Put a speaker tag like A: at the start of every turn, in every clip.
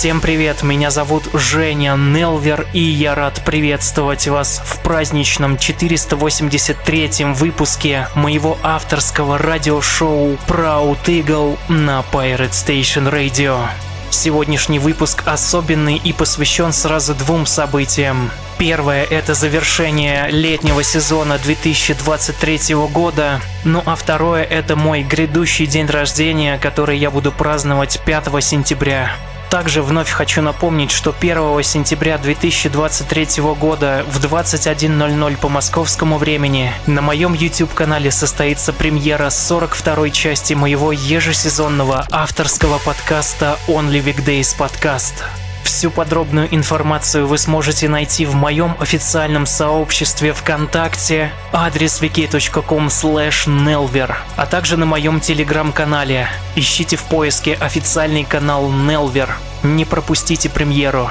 A: Всем привет, меня зовут Женя Нелвер, и я рад приветствовать вас в праздничном 483-м выпуске моего авторского радиошоу Proud Eagle на Pirate Station Radio. Сегодняшний выпуск особенный и посвящен сразу двум событиям. Первое – это завершение летнего сезона 2023 года, ну а второе – это мой грядущий день рождения, который я буду праздновать 5 сентября. Также вновь хочу напомнить, что 1 сентября 2023 года в 21.00 по московскому времени на моем YouTube-канале состоится премьера 42-й части моего ежесезонного авторского подкаста Only Weekdays Podcast. Всю подробную информацию вы сможете найти в моем официальном сообществе ВКонтакте, адрес wiki.com nelver, а также на моем телеграм-канале. Ищите в поиске официальный канал Nelver. Не пропустите премьеру.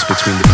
B: space between the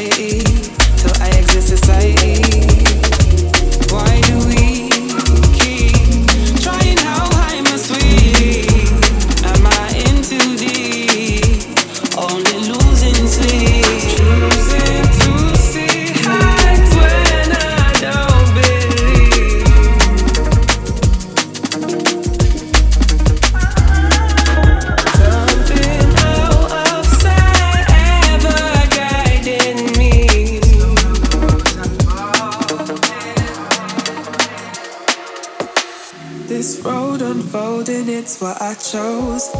C: society till I exist society. I
D: chose.